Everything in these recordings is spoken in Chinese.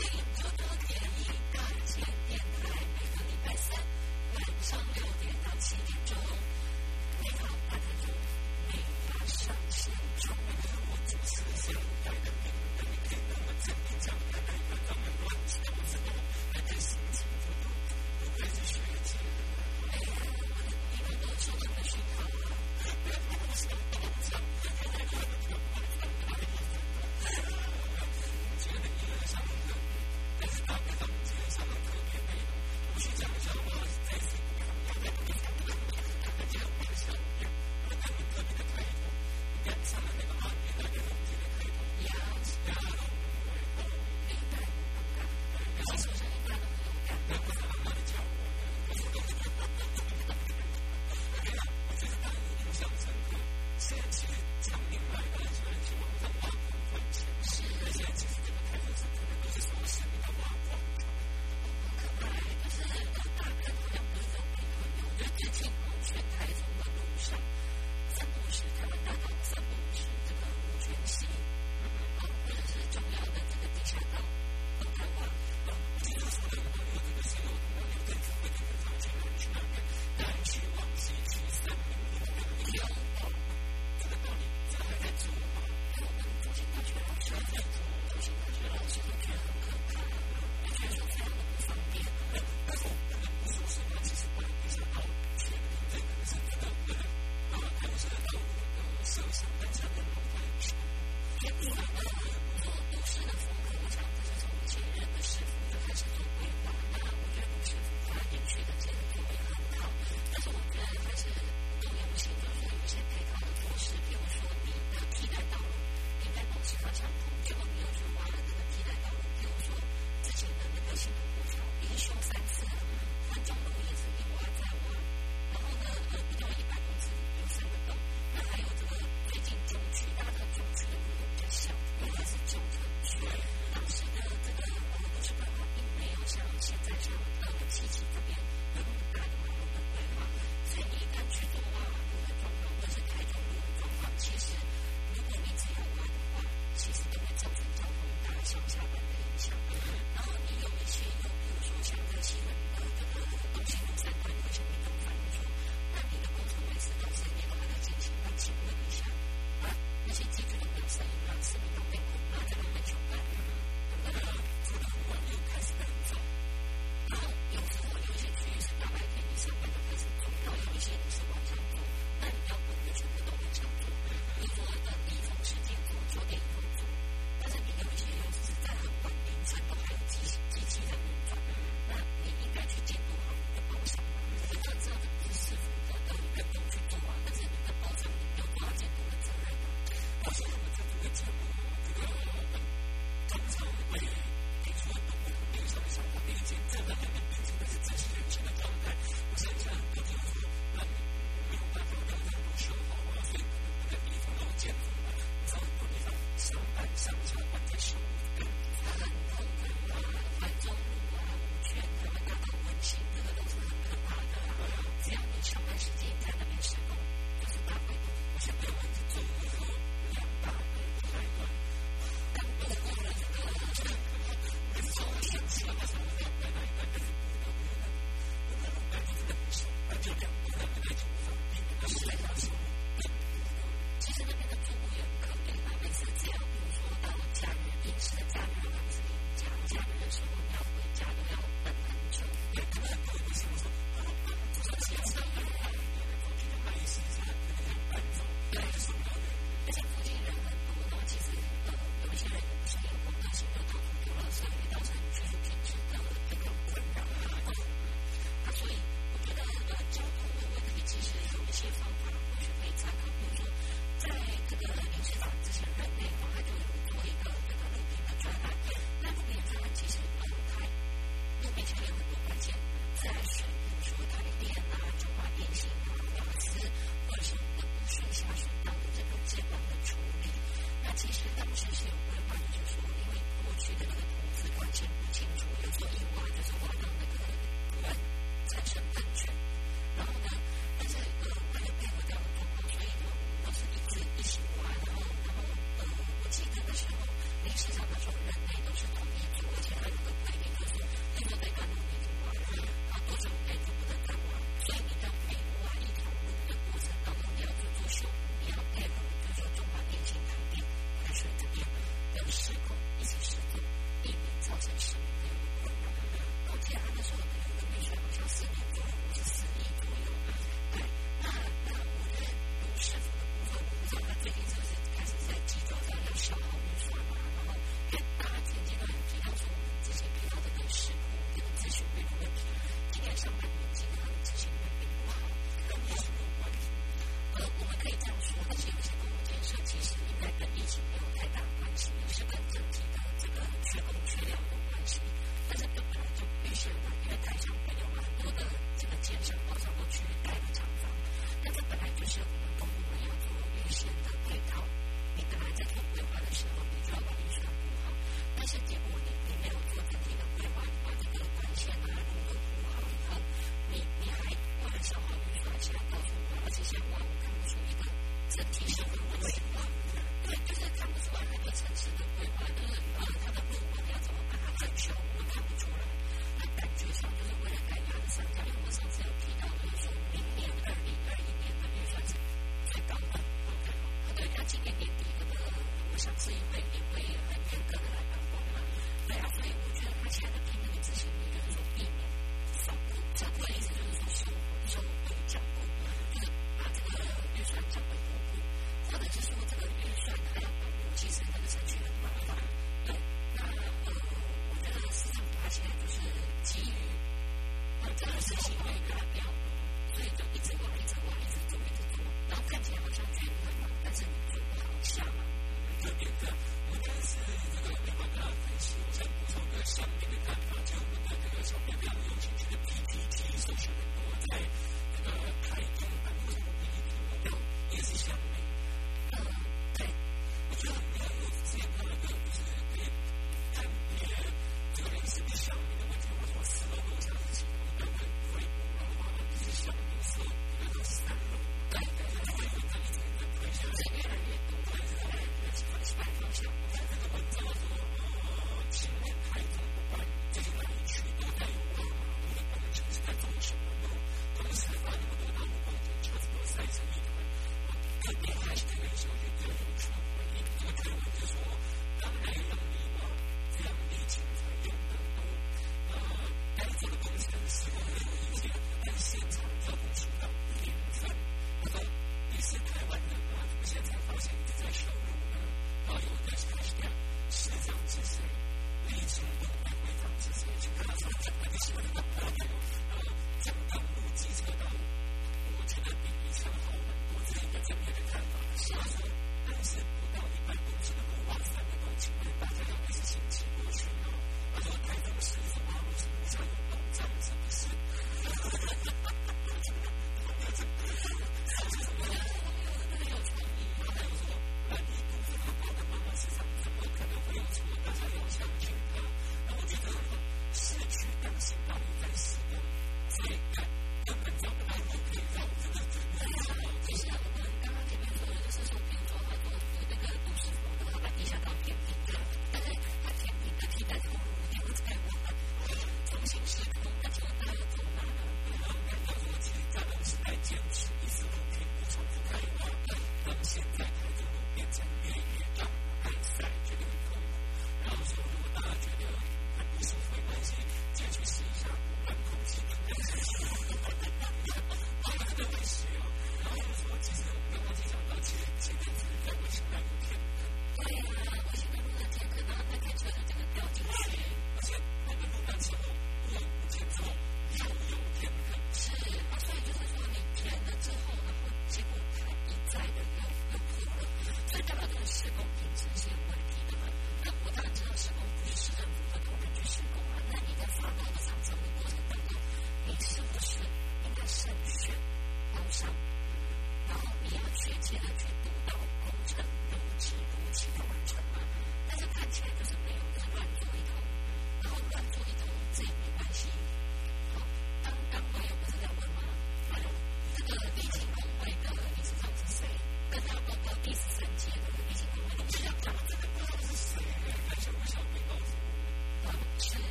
请多多点一个请点台每个礼拜三晚上六点到七点钟。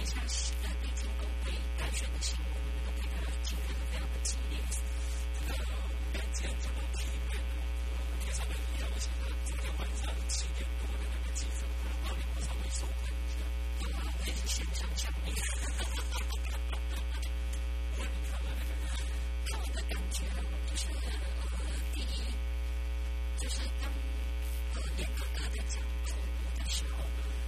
一下是那个北京狗对？的新闻，你懂吗？今天非常的激烈，整个感觉整个气氛，我非常的紧张。我想他昨天晚上七点多的那个记者，我稍微松快一点，又把他给悬上去了。就是，当你呃，严格的讲错误的时候。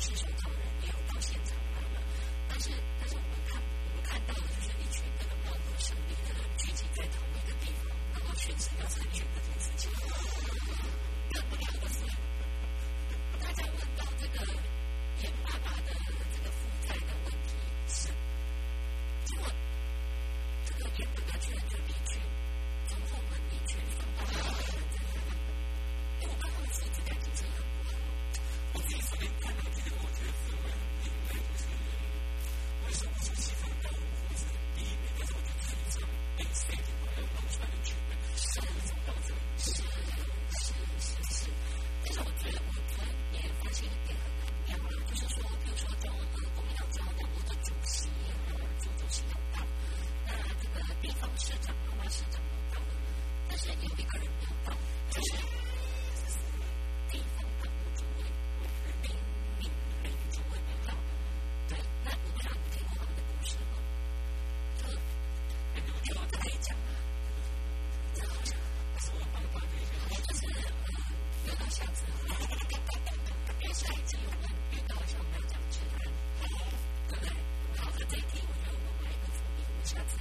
失手杀人，没有到现场来了，但是。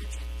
messaging.